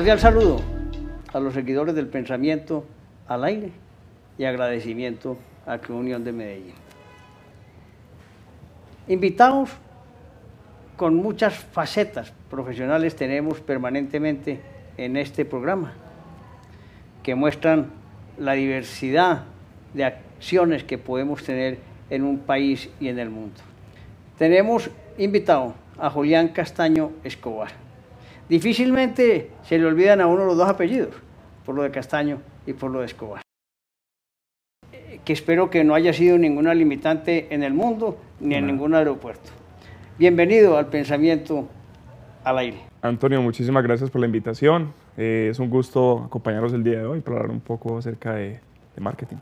Cordial saludo a los seguidores del pensamiento al aire y agradecimiento a la Unión de Medellín. Invitados con muchas facetas profesionales tenemos permanentemente en este programa, que muestran la diversidad de acciones que podemos tener en un país y en el mundo. Tenemos invitado a Julián Castaño Escobar. Difícilmente se le olvidan a uno los dos apellidos, por lo de Castaño y por lo de Escobar. Que espero que no haya sido ninguna limitante en el mundo ni en ningún aeropuerto. Bienvenido al pensamiento al aire. Antonio, muchísimas gracias por la invitación. Eh, es un gusto acompañarnos el día de hoy para hablar un poco acerca de, marketing.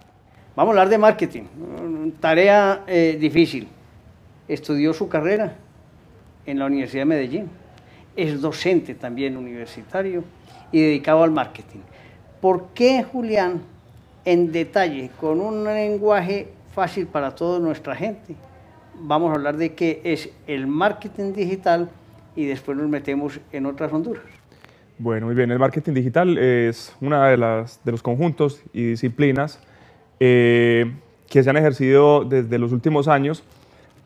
Vamos a hablar de marketing, tarea eh, difícil. Estudió su carrera en la Universidad de Medellín es docente también universitario y dedicado al marketing. ¿Por qué Julián, en detalle, con un lenguaje fácil para toda nuestra gente, vamos a hablar de qué es el marketing digital y después nos metemos en otras Honduras? Bueno, muy bien. El marketing digital es una de, las, de los conjuntos y disciplinas eh, que se han ejercido desde los últimos años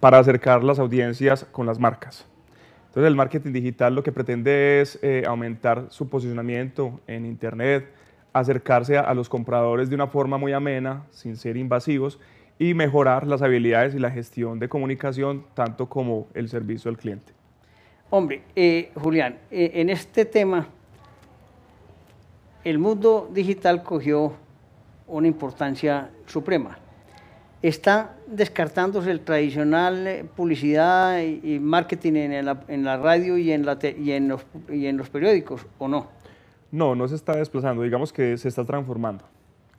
para acercar las audiencias con las marcas. Entonces el marketing digital lo que pretende es eh, aumentar su posicionamiento en Internet, acercarse a, los compradores de una forma muy amena, sin ser invasivos, y mejorar las habilidades y la gestión de comunicación, tanto como el servicio al cliente. Hombre, eh, Julián, eh, en este tema, el mundo digital cogió una importancia suprema está descartándose el tradicional eh, publicidad y marketing en la, en la radio y en, la y, en los, y en los periódicos, ¿o no? No, no se está desplazando, digamos que se está transformando.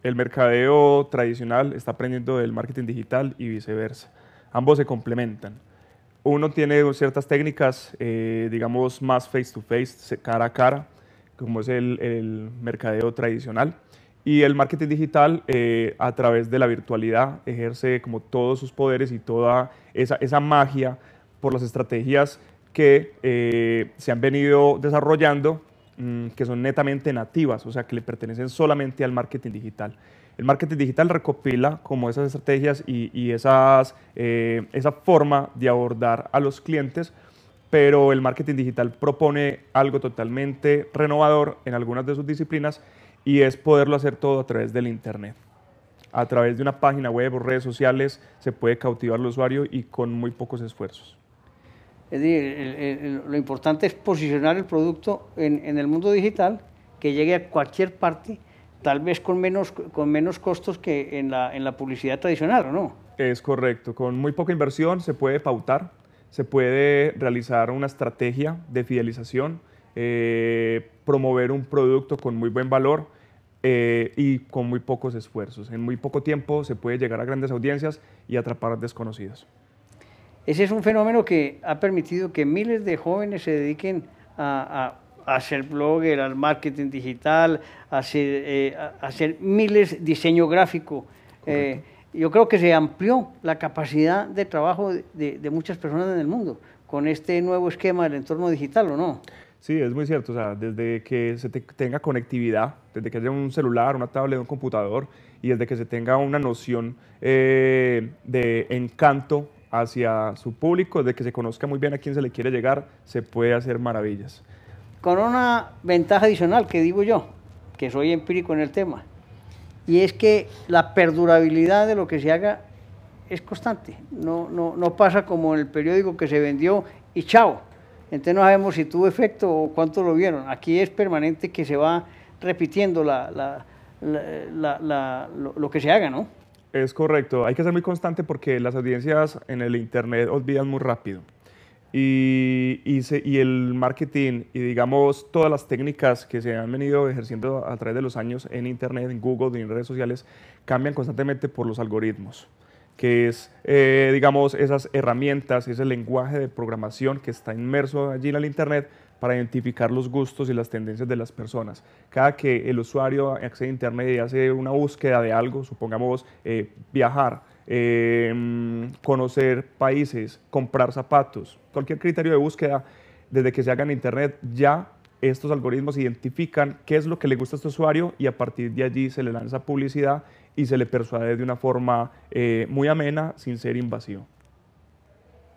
El mercadeo tradicional está aprendiendo del marketing digital y viceversa. Ambos se complementan. Uno tiene ciertas técnicas, eh, digamos, más face to face, cara a cara, como es el, el mercadeo tradicional y el marketing digital, eh, a través de la virtualidad, ejerce como todos sus poderes y toda esa, esa magia por las estrategias que eh, se han venido desarrollando, mm, que son netamente nativas, o sea, que le pertenecen solamente al marketing digital. El marketing digital recopila como esas estrategias y, y esas, eh, esa forma de abordar a los clientes, pero el marketing digital propone algo totalmente renovador en algunas de sus disciplinas y es poderlo hacer todo a través del Internet. A través de una página web o redes sociales se puede cautivar al usuario y con muy pocos esfuerzos. Es decir, lo importante es posicionar el producto en, el mundo digital, que llegue a cualquier parte, tal vez con menos, con menos costos que en la, en la publicidad tradicional, ¿o no? Es correcto, con muy poca inversión se puede pautar, se puede realizar una estrategia de fidelización, eh, promover un producto con muy buen valor eh, y con muy pocos esfuerzos. En muy poco tiempo se puede llegar a grandes audiencias y atrapar a desconocidos. Ese es un fenómeno que ha permitido que miles de jóvenes se dediquen a, a, ser blogger, al marketing digital, a hacer, eh, a hacer miles diseño gráfico. yo creo que se amplió la capacidad de trabajo de, de muchas personas en el mundo con este nuevo esquema del entorno digital, ¿o no? Sí, es muy cierto. O sea, desde que se tenga conectividad, desde que haya un celular, una tablet, un computador, y desde que se tenga una noción eh, de encanto hacia su público, desde que se conozca muy bien a quién se le quiere llegar, se puede hacer maravillas. Con una ventaja adicional que digo yo, que soy empírico en el tema, y es que la perdurabilidad de lo que se haga es constante. No, no, no pasa como en el periódico que se vendió y chao entonces no sabemos si tuvo efecto o cuánto lo vieron. Aquí es permanente que se va repitiendo la, lo, que se haga, ¿no? Es correcto, hay que ser muy constante porque las audiencias en el Internet olvidan muy rápido. Y, y, el marketing y digamos todas las técnicas que se han venido ejerciendo a través de los años en Internet, en Google, en redes sociales, cambian constantemente por los algoritmos que es, eh, digamos, esas herramientas, ese lenguaje de programación que está inmerso allí en el Internet para identificar los gustos y las tendencias de las personas. Cada que el usuario accede a Internet y hace una búsqueda de algo, supongamos eh, viajar, em, conocer países, comprar zapatos, cualquier criterio de búsqueda, desde que se haga en Internet, ya estos algoritmos identifican qué es lo que le gusta a este usuario y a partir de allí se le lanza publicidad y se le persuade de una forma eh, muy amena sin ser invasivo.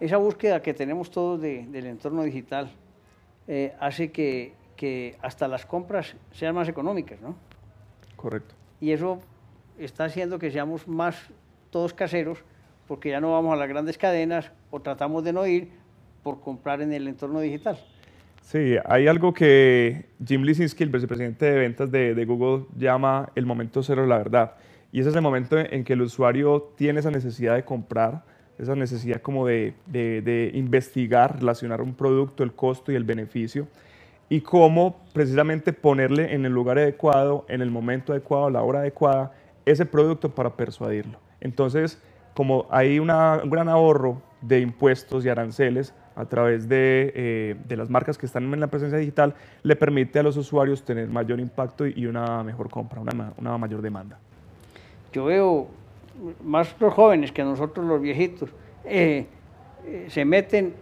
Esa búsqueda que tenemos todos del entorno digital eh, hace que, que hasta las compras sean más económicas, ¿no? Correcto. Y eso está haciendo que seamos más todos caseros porque ya no vamos a las grandes cadenas o tratamos de no ir por comprar en el entorno digital. Sí, hay algo que Jim Lisinski, el vicepresidente de ventas de, de, Google, llama el momento cero de la verdad. Y ese es el momento en que el usuario tiene esa necesidad de comprar, esa necesidad como de, investigar, relacionar un producto, el costo y el beneficio, y cómo precisamente ponerle en el lugar adecuado, en el momento adecuado, la hora adecuada, ese producto para persuadirlo. Entonces, como hay un gran ahorro de impuestos y aranceles a través de, eh, de, las marcas que están en la presencia digital, le permite a los usuarios tener mayor impacto y una mejor compra, una mayor demanda. Yo veo más los jóvenes que nosotros los viejitos, eh, eh, se meten,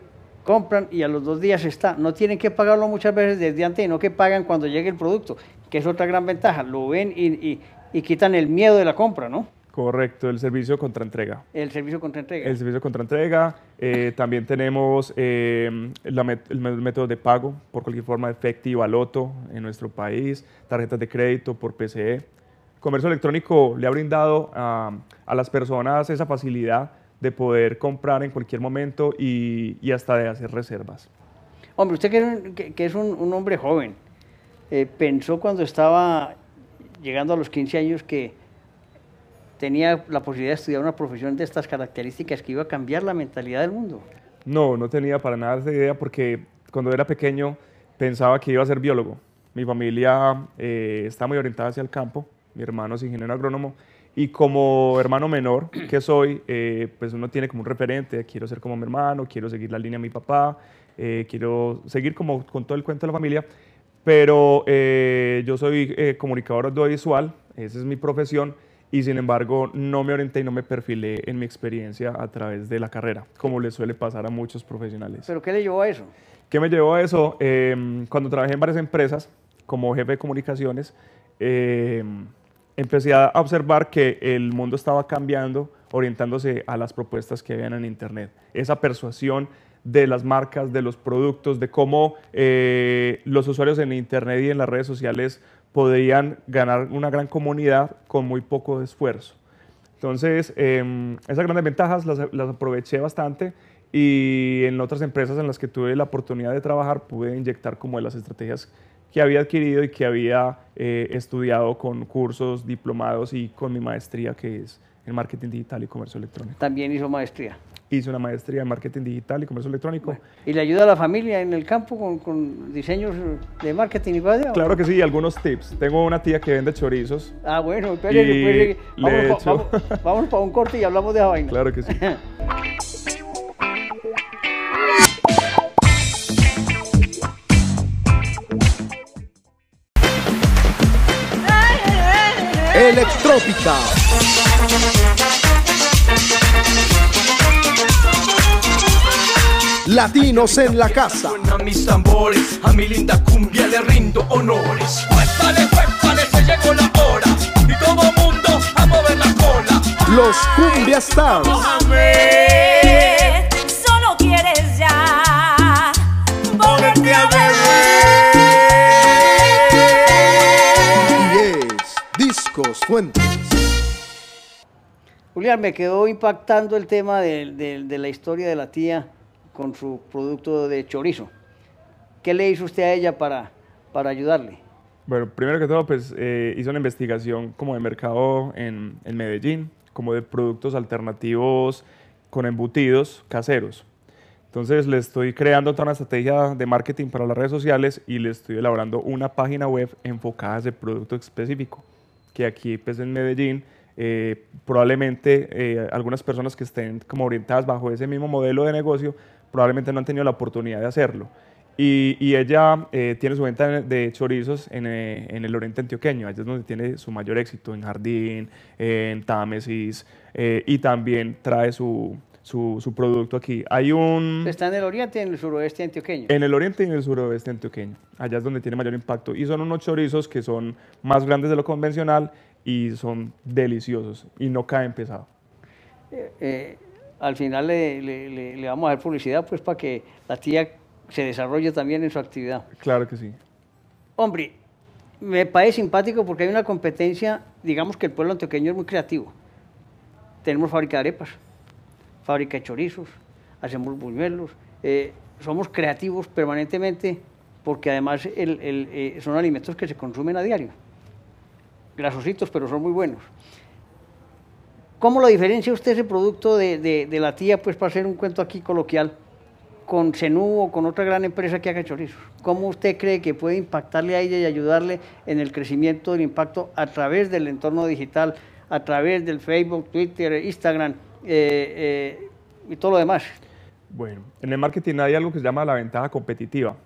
compran y a los dos días está. No tienen que pagarlo muchas veces desde antes, sino que pagan cuando llegue el producto, que es otra gran ventaja. Lo ven y, y, y quitan el miedo de la compra, ¿no? Correcto, el servicio contra entrega. El servicio contra entrega. El servicio contra entrega. Eh, también tenemos eh, la met el método de pago por cualquier forma efectiva, loto en nuestro país, tarjetas de crédito por PCE. Comercio electrónico le ha brindado a, a las personas esa facilidad de poder comprar en cualquier momento y, y hasta de hacer reservas. Hombre, usted que es un, que, que es un, un hombre joven, eh, pensó cuando estaba llegando a los 15 años que tenía la posibilidad de estudiar una profesión de estas características que iba a cambiar la mentalidad del mundo. No, no tenía para nada esa idea porque cuando era pequeño pensaba que iba a ser biólogo. Mi familia eh, está muy orientada hacia el campo, mi hermano es ingeniero agrónomo y como hermano menor que soy, eh, pues uno tiene como un referente, quiero ser como mi hermano, quiero seguir la línea de mi papá, eh, quiero seguir como con todo el cuento de la familia, pero eh, yo soy eh, comunicador audiovisual, esa es mi profesión, y sin embargo no me orienté y no me perfilé en mi experiencia a través de la carrera, como le suele pasar a muchos profesionales. ¿Pero qué le llevó a eso? ¿Qué me llevó a eso? Eh, cuando trabajé en varias empresas como jefe de comunicaciones, eh, empecé a observar que el mundo estaba cambiando, orientándose a las propuestas que habían en Internet. Esa persuasión de las marcas, de los productos, de cómo eh, los usuarios en Internet y en las redes sociales podrían ganar una gran comunidad con muy poco esfuerzo. Entonces, eh, esas grandes ventajas las, las, aproveché bastante y en otras empresas en las que tuve la oportunidad de trabajar pude inyectar como de las estrategias que había adquirido y que había eh, estudiado con cursos, diplomados y con mi maestría que es en marketing digital y comercio electrónico. También hizo maestría. Hice una maestría en marketing digital y comercio electrónico. Bueno, ¿Y le ayuda a la familia en el campo con, con diseños de marketing y cosas? Claro que sí, algunos tips. Tengo una tía que vende chorizos. Ah, bueno, espere, vamos, vamos, vamos para un corte y hablamos de esa vaina. Claro que sí. Electrópica. Latinos en la casa. Suenan mis tambores, a mi linda cumbia le rindo honores. Cuéntale, cuéntale, se llegó la hora. Y todo mundo a mover la cola. Los Cumbia Stars. Solo quieres ya ponerte a beber. Fuentes. Julián, me quedó impactando el tema de, de, de la historia de la tía con su producto de chorizo. ¿Qué le hizo usted a ella para, para ayudarle? Bueno, primero que todo, pues eh, hizo una investigación como de mercado en, en, Medellín, como de productos alternativos con embutidos caseros. Entonces le estoy creando toda una estrategia de marketing para las redes sociales y le estoy elaborando una página web enfocada a ese producto específico, que aquí pues en Medellín eh, probablemente eh, algunas personas que estén como orientadas bajo ese mismo modelo de negocio probablemente no han tenido la oportunidad de hacerlo. Y, y ella eh, tiene su venta de chorizos en, eh, en, el oriente antioqueño, allá es donde tiene su mayor éxito, en Jardín, en Támesis, eh, y también trae su, su, su producto aquí. Hay un... Está en el oriente y en el suroeste antioqueño. En el oriente y en el suroeste antioqueño. Allá es donde tiene mayor impacto. Y son unos chorizos que son más grandes de lo convencional y son deliciosos y no caen pesado. Eh, al final le, le- le- le vamos a dar publicidad pues para que la tía se desarrolle también en su actividad. Claro que sí. Hombre, me parece simpático porque hay una competencia, digamos que el pueblo antioqueño es muy creativo. Tenemos fábrica de arepas, fábrica de chorizos, hacemos buñuelos, eh, somos creativos permanentemente porque además el- eh, son alimentos que se consumen a diario. Grasositos, pero son muy buenos. ¿Cómo lo diferencia usted ese producto de la tía, pues para hacer un cuento aquí coloquial, con Zenú o con otra gran empresa que haga chorizos? ¿Cómo usted cree que puede impactarle a ella y ayudarle en el crecimiento del impacto a través del entorno digital, a través del Facebook, Twitter, Instagram eh, eh, y todo lo demás? Bueno, en el marketing hay algo que se llama la ventaja competitiva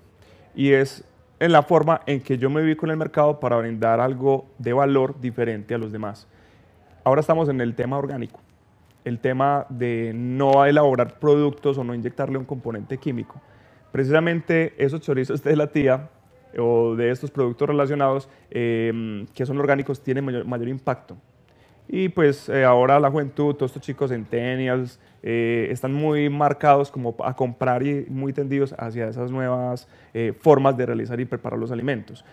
y es en la forma en que yo me ubico en el mercado para brindar algo de valor diferente a los demás. Ahora estamos en el tema orgánico, el tema de no elaborar productos o no inyectarle un componente químico. Precisamente esos chorizos de la tía o de estos productos relacionados eh, que son orgánicos tienen mayor, mayor impacto. Y pues eh, ahora la juventud, todos estos chicos centennials, eh, están muy marcados como a comprar y muy tendidos hacia esas nuevas eh, formas de realizar y preparar los alimentos.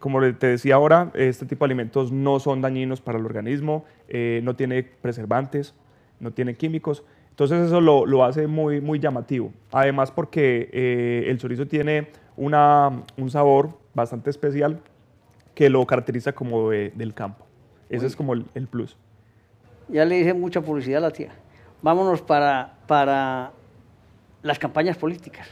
Como te decía ahora, este tipo de alimentos no son dañinos para el organismo, no tiene preservantes, no tiene químicos. Entonces eso lo, lo hace muy, muy llamativo. Además porque el chorizo tiene una, un sabor bastante especial que lo caracteriza como de- del campo. Ese es como el, el plus. Ya le hice mucha publicidad a la tía. Vámonos para, para las campañas políticas.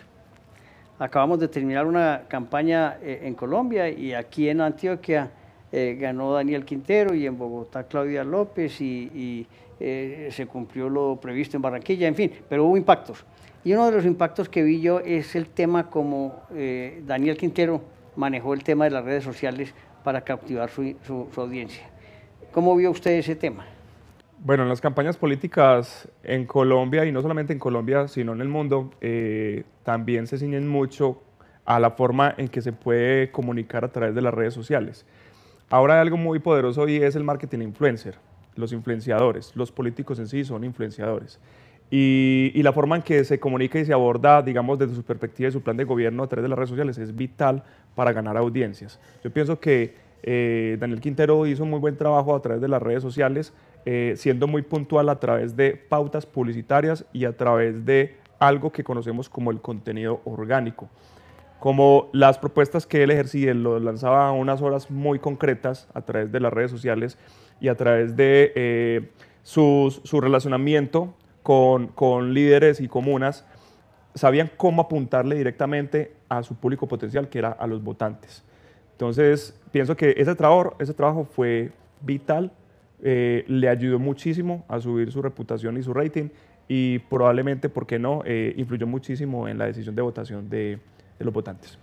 Acabamos de terminar una campaña eh, en Colombia y aquí en Antioquia eh, ganó Daniel Quintero y en Bogotá Claudia López y, y, eh, se cumplió lo previsto en Barranquilla, en fin, pero hubo impactos. Y uno de los impactos que vi yo es el tema como Daniel Quintero manejó el tema de las redes sociales para captivar su- su- su audiencia. ¿Cómo vio usted ese tema? Bueno, en las campañas políticas en Colombia, y no solamente en Colombia, sino en el mundo, eh, también se ciñen mucho a la forma en que se puede comunicar a través de las redes sociales. Ahora hay algo muy poderoso y es el marketing influencer, los influenciadores. Los políticos en sí son influenciadores. Y, y la forma en que se comunica y se aborda, digamos, desde su perspectiva y su plan de gobierno a través de las redes sociales es vital para ganar audiencias. Yo pienso que eh, Daniel Quintero hizo muy buen trabajo a través de las redes sociales, eh, siendo muy puntual a través de pautas publicitarias y a través de algo que conocemos como el contenido orgánico. Como las propuestas que él ejercía, lo lanzaba a unas horas muy concretas a través de las redes sociales y a través de eh, su relacionamiento con líderes y comunas, sabían cómo apuntarle directamente a su público potencial, que era a los votantes. Entonces, pienso que ese trabajo, ese trabajo fue vital, eh, le ayudó muchísimo a subir su reputación y su rating y probablemente, ¿por qué no?, eh, influyó muchísimo en la decisión de votación de, los votantes.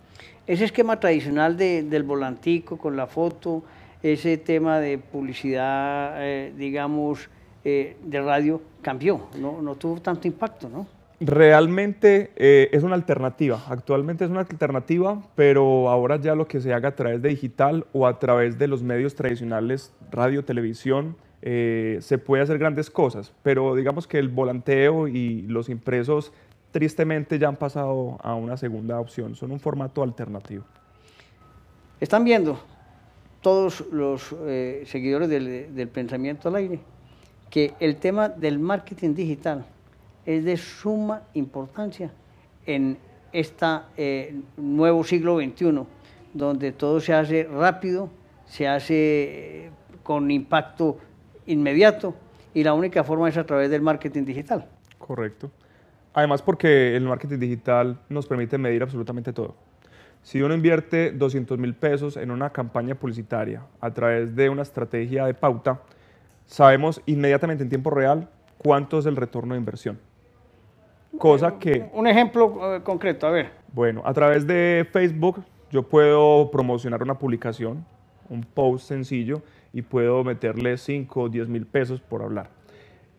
Ese esquema tradicional de- del volantico con la foto, ese tema de publicidad, eh, digamos, de radio, cambió, no tuvo tanto impacto, ¿no? Realmente eh, es una alternativa, actualmente es una alternativa, pero ahora ya lo que se haga a través de digital o a través de los medios tradicionales, radio, televisión, eh, se puede hacer grandes cosas, pero digamos que el volanteo y los impresos tristemente ya han pasado a una segunda opción, son un formato alternativo. Están viendo todos los eh, seguidores del, del pensamiento al aire que el tema del marketing digital es de suma importancia en este nuevo siglo XXI, donde todo se hace rápido, se hace eh, con impacto inmediato y la única forma es a través del marketing digital. Correcto. Además porque el marketing digital nos permite medir absolutamente todo. Si uno invierte 200 mil pesos en una campaña publicitaria a través de una estrategia de pauta, sabemos inmediatamente en tiempo real cuánto es el retorno de inversión. Cosa que, Un ejemplo eh, concreto, a ver. bueno, a través de Facebook yo puedo promocionar una publicación, un post sencillo, y puedo meterle 5 o 10 mil pesos por hablar.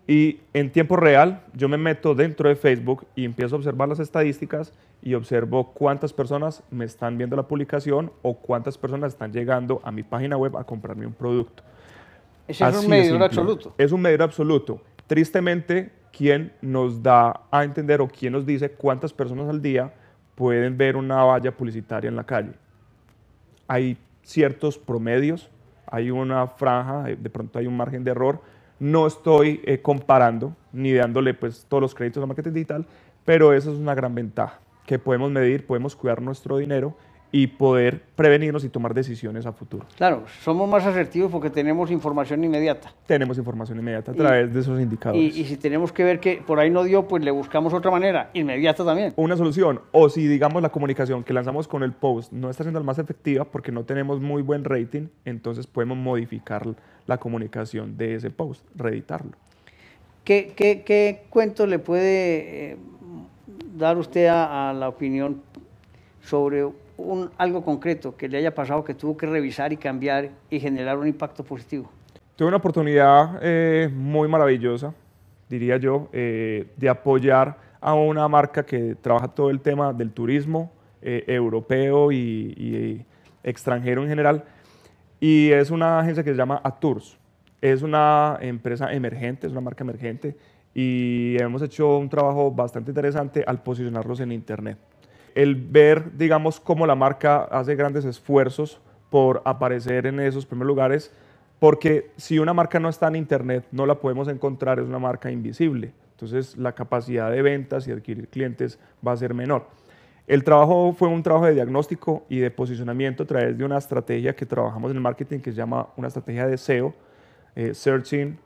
Y en tiempo real, yo me meto dentro de Facebook y empiezo a observar las estadísticas y observo cuántas personas me están viendo la publicación o cuántas personas están llegando a mi página web a comprarme un producto. Ese es un medidor absoluto. Es un medidor absoluto. Tristemente, ¿quién nos da a entender o quién nos dice cuántas personas al día pueden ver una valla publicitaria en la calle? Hay ciertos promedios, hay una franja, eh, de pronto hay un margen de error. No estoy eh, comparando ni dándole pues, todos los créditos a marketing digital, pero esa es una gran ventaja, que podemos medir, podemos cuidar nuestro dinero y poder prevenirnos y tomar decisiones a futuro. Claro, somos más asertivos porque tenemos información inmediata. Tenemos información inmediata a Y- través de esos indicadores. Y, y si tenemos que ver que por ahí no dio, pues le buscamos otra manera, inmediata también. una solución. O si, digamos, la comunicación que lanzamos con el post no está siendo la más efectiva porque no tenemos muy buen rating, entonces podemos modificar la comunicación de ese post, reeditarlo. ¿Qué, qué, qué cuento le puede eh, dar usted a, a la opinión sobre un, algo concreto que le haya pasado que tuvo que revisar y cambiar y generar un impacto positivo? Tuve una oportunidad eh, muy maravillosa, diría yo, eh, de apoyar a una marca que trabaja todo el tema del turismo eh, europeo y, y extranjero en general. Y es una agencia que se llama Atours. Es una empresa emergente, es una marca emergente y hemos hecho un trabajo bastante interesante al posicionarlos en Internet. El ver, digamos, cómo la marca hace grandes esfuerzos por aparecer en esos primeros lugares, porque si una marca no está en Internet, no la podemos encontrar, es una marca invisible. Entonces, la capacidad de ventas y adquirir clientes va a ser menor. El trabajo fue un trabajo de diagnóstico y de posicionamiento a través de una estrategia que trabajamos en el marketing que se llama una estrategia de SEO, eh, Searching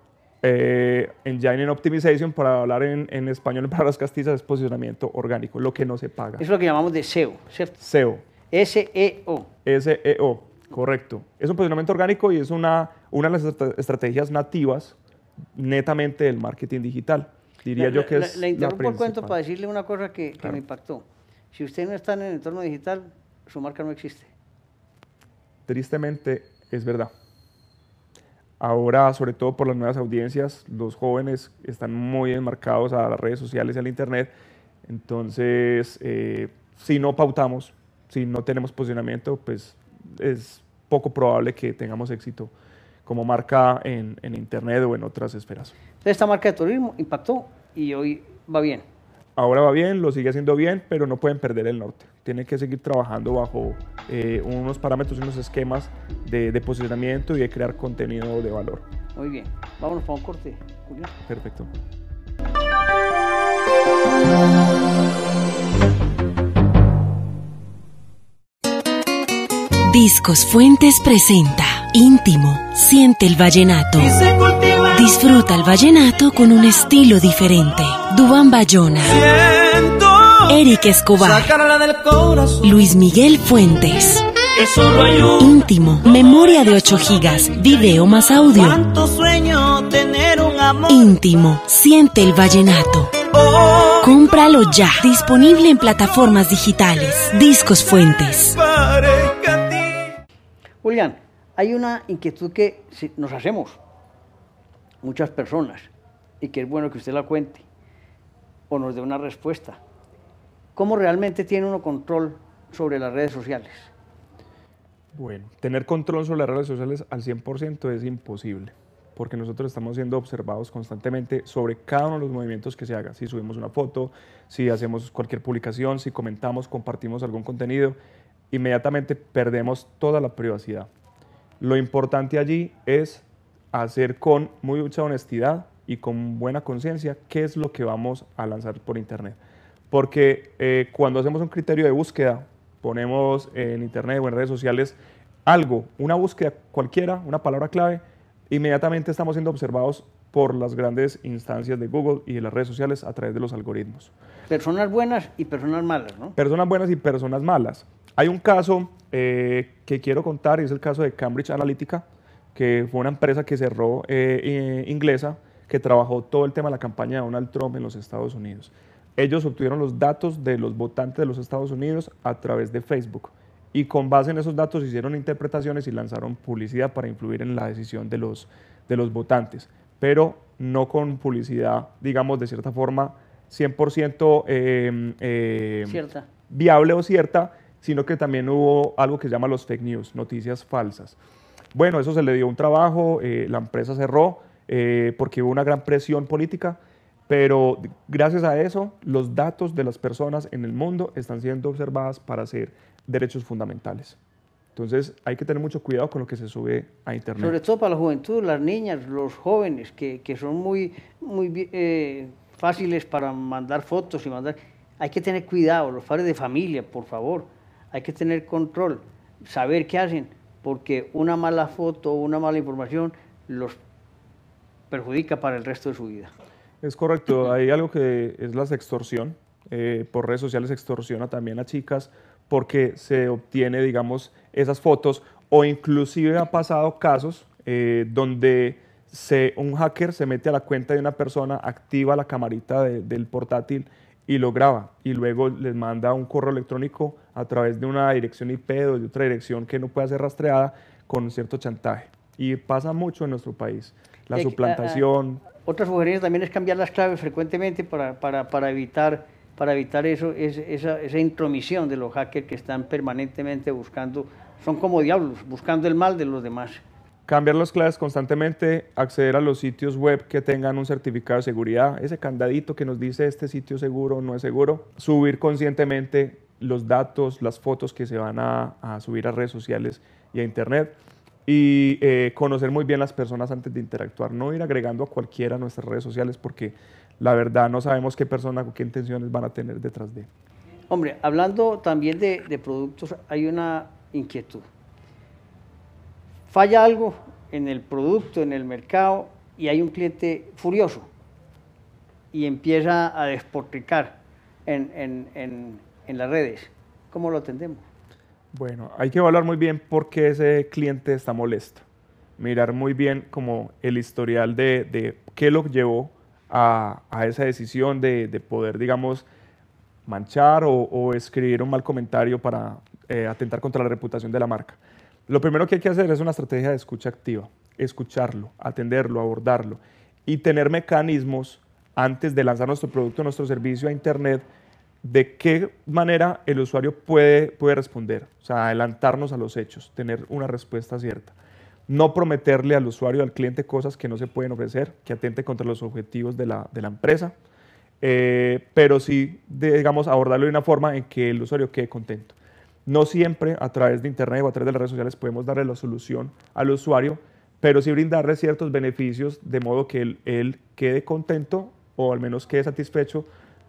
eh, Engine Optimization, para hablar en, en español para las castizas, es posicionamiento orgánico, lo que no se paga. Es lo que llamamos de SEO, ¿cierto? SEO, S-E-O. SEO, correcto. Es un posicionamiento orgánico y es una, una de las estra- estrategias nativas netamente del marketing digital. Diría La- yo que la- es Le interrumpo el cuento para decirle una cosa que, que Claro. me impactó. Si usted no está en el entorno digital, su marca no existe. tristemente es verdad. Ahora, sobre todo por las nuevas audiencias, los jóvenes están muy enmarcados a las redes sociales y al Internet. Entonces, eh, si no pautamos, si no tenemos posicionamiento, pues es poco probable que tengamos éxito como marca en, en Internet o en otras esferas. Esta marca de turismo impactó y hoy va bien. Ahora va bien, lo sigue haciendo bien, pero no pueden perder el norte. Tienen que seguir trabajando bajo eh, unos parámetros y unos esquemas de, de posicionamiento y de crear contenido de valor. Muy bien. Vámonos para un corte, Julián. Perfecto. Discos Fuentes presenta Íntimo, siente el vallenato. Disfruta el vallenato con un estilo diferente. Dubán Bayona, Eric Escobar, Sacarla del corazón. Luis Miguel Fuentes. Íntimo, memoria de 8 gigas, video más audio. cuanto sueño tener un amor. Íntimo, siente el vallenato. Cómpralo ya, disponible en plataformas digitales. Discos Fuentes. parezca a ti. Julián, hay una inquietud que nos hacemos muchas personas y que es bueno que usted la cuente o nos dé una respuesta. ¿Cómo realmente tiene uno control sobre las redes sociales? Bueno, tener control sobre las redes sociales al 100% es imposible, porque nosotros estamos siendo observados constantemente sobre cada uno de los movimientos que se haga. Si subimos una foto, si hacemos cualquier publicación, si comentamos, compartimos algún contenido, inmediatamente perdemos toda la privacidad. Lo importante allí es hacer con mucha honestidad y con buena conciencia qué es lo que vamos a lanzar por Internet. Porque eh, cuando hacemos un criterio de búsqueda, ponemos en Internet o en redes sociales algo, una búsqueda cualquiera, una palabra clave, inmediatamente estamos siendo observados por las grandes instancias de Google y de las redes sociales a través de los algoritmos Personas buenas y personas malas, ¿no? personas buenas y personas malas. Hay un caso eh, que quiero contar y es el caso de Cambridge Analytica, que fue una empresa que cerró eh, eh, inglesa que trabajó todo el tema de la campaña de Donald Trump en los Estados Unidos. Ellos obtuvieron los datos de los votantes de los Estados Unidos a través de Facebook y con base en esos datos hicieron interpretaciones y lanzaron publicidad para influir en la decisión de los, de los votantes. Pero no con publicidad, digamos, de cierta forma 100% eh, eh, Cierta. viable o cierta, sino que también hubo algo que se llama los fake news, noticias falsas. Bueno, eso se le dio un trabajo, eh, la empresa cerró eh, porque hubo una gran presión política, pero gracias a eso los datos de las personas en el mundo están siendo observadas para ser derechos fundamentales. Entonces hay que tener mucho cuidado con lo que se sube a Internet. Sobre todo para la juventud, las niñas, los jóvenes, que, que son muy, muy eh, fáciles para mandar fotos y mandar. Hay que tener cuidado, los padres de familia, por favor. Hay que tener control, saber qué hacen, porque una mala foto una mala información los perjudica para el resto de su vida. Es correcto, hay algo que es la extorsión. eh, por redes sociales extorsiona también a chicas porque se obtiene, digamos, esas fotos o inclusive ha pasado casos eh, donde un hacker se mete a la cuenta de una persona, activa la camarita de- del portátil y lo graba y luego les manda un correo electrónico a través de una dirección IP o de otra dirección que no pueda ser rastreada con cierto chantaje. Y pasa mucho en nuestro país. La Eh, ah, ah, suplantación, Otra sugerencia también es cambiar las claves frecuentemente para, para, para evitar, para evitar eso, es- esa, esa intromisión de los hackers que están permanentemente buscando, son como diablos, buscando el mal de los demás. Cambiar las claves constantemente, acceder a los sitios web que tengan un certificado de seguridad, ese candadito que nos dice este sitio seguro o no es seguro, subir conscientemente los datos, las fotos que se van a, a subir a redes sociales y a internet y eh, conocer muy bien las personas antes de interactuar, no ir agregando a cualquiera a nuestras redes sociales porque la verdad no sabemos qué persona o qué intenciones van a tener detrás de. Hombre, hablando también de, productos, hay una inquietud. Falla algo en el producto, en el mercado, y hay un cliente furioso y empieza a despotricar en, en- en- en las redes. ¿Cómo lo atendemos? Bueno, hay que evaluar muy bien por qué ese cliente está molesto. Mirar muy bien como el historial de, de qué lo llevó a, a esa decisión de, de poder, digamos, manchar o, o escribir un mal comentario para eh, atentar contra la reputación de la marca. Lo primero que hay que hacer es una estrategia de escucha activa, escucharlo, atenderlo, abordarlo y tener mecanismos antes de lanzar nuestro producto, nuestro servicio a Internet, de qué manera el usuario puede, puede responder, o sea, adelantarnos a los hechos, tener una respuesta cierta. No prometerle al usuario, al cliente, cosas que no se pueden ofrecer, que atente contra los objetivos de la, de la empresa, eh, pero sí, de- digamos, abordarlo de una forma en que el usuario quede contento. No siempre a través de Internet o a través de las redes sociales podemos darle la solución al usuario, pero sí brindarle ciertos beneficios de modo que él, él quede contento o al menos quede satisfecho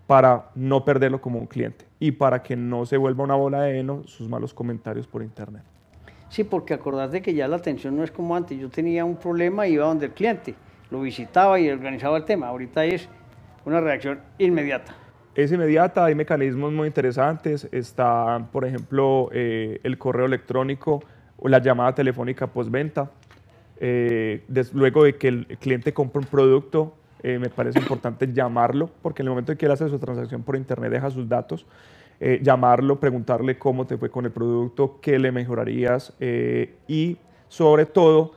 para no perderlo como un cliente y para que no se vuelva una bola de heno sus malos comentarios por Internet. Sí, porque acordate que ya la atención no es como antes. Yo tenía un problema y iba donde el cliente, lo visitaba y organizaba el tema. Ahorita es una reacción inmediata. Es inmediata, hay mecanismos muy interesantes. Está, por ejemplo, eh, el correo electrónico o la llamada telefónica postventa. Eh, luego de que el cliente compra un producto, eh, me parece importante llamarlo, porque en el momento en que él hace su transacción por internet, deja sus datos, eh, llamarlo, preguntarle cómo te fue con el producto, qué le mejorarías eh, y, sobre todo,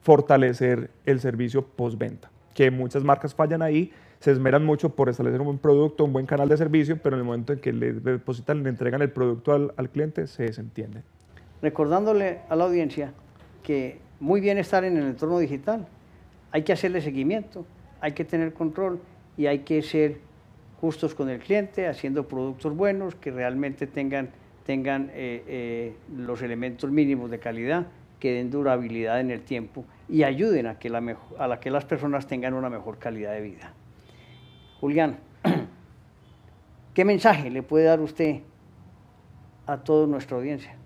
fortalecer el servicio postventa, que muchas marcas fallan ahí se esmeran mucho por establecer un buen producto, un buen canal de servicio, pero en el momento en que le depositan, le entregan el producto al, al cliente, se desentiende. Recordándole a la audiencia que muy bien estar en el entorno digital, hay que hacerle seguimiento, hay que tener control y hay que ser justos con el cliente, haciendo productos buenos que realmente tengan, tengan eh, eh, los elementos mínimos de calidad, que den durabilidad en el tiempo y ayuden a que, la a la que las personas tengan una mejor calidad de vida. Julián, ¿qué mensaje le puede dar usted a toda nuestra audiencia?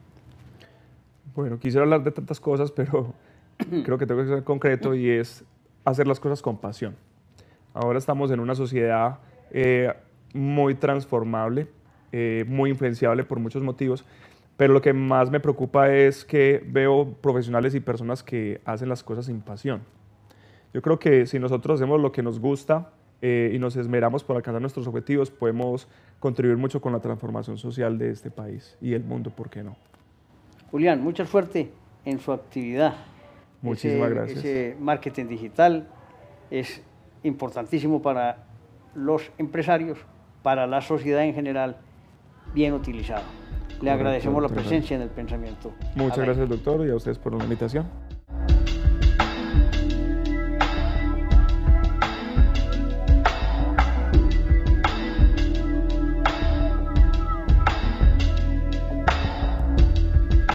Bueno, quisiera hablar de tantas cosas, pero creo que tengo que ser concreto y es hacer las cosas con pasión. Ahora estamos en una sociedad eh, muy transformable, eh, muy influenciable por muchos motivos, pero lo que más me preocupa es que veo profesionales y personas que hacen las cosas sin pasión. Yo creo que si nosotros hacemos lo que nos gusta eh, y nos esmeramos por alcanzar nuestros objetivos, podemos contribuir mucho con la transformación social de este país y el mundo, ¿por qué no? Julián, mucha suerte en su actividad. Muchísimas Ese- gracias. Ese marketing digital, es importantísimo para los empresarios, para la sociedad en general, bien utilizado. Le agradecemos la presencia en el pensamiento. Muchas gracias, doctor, y a ustedes por la invitación.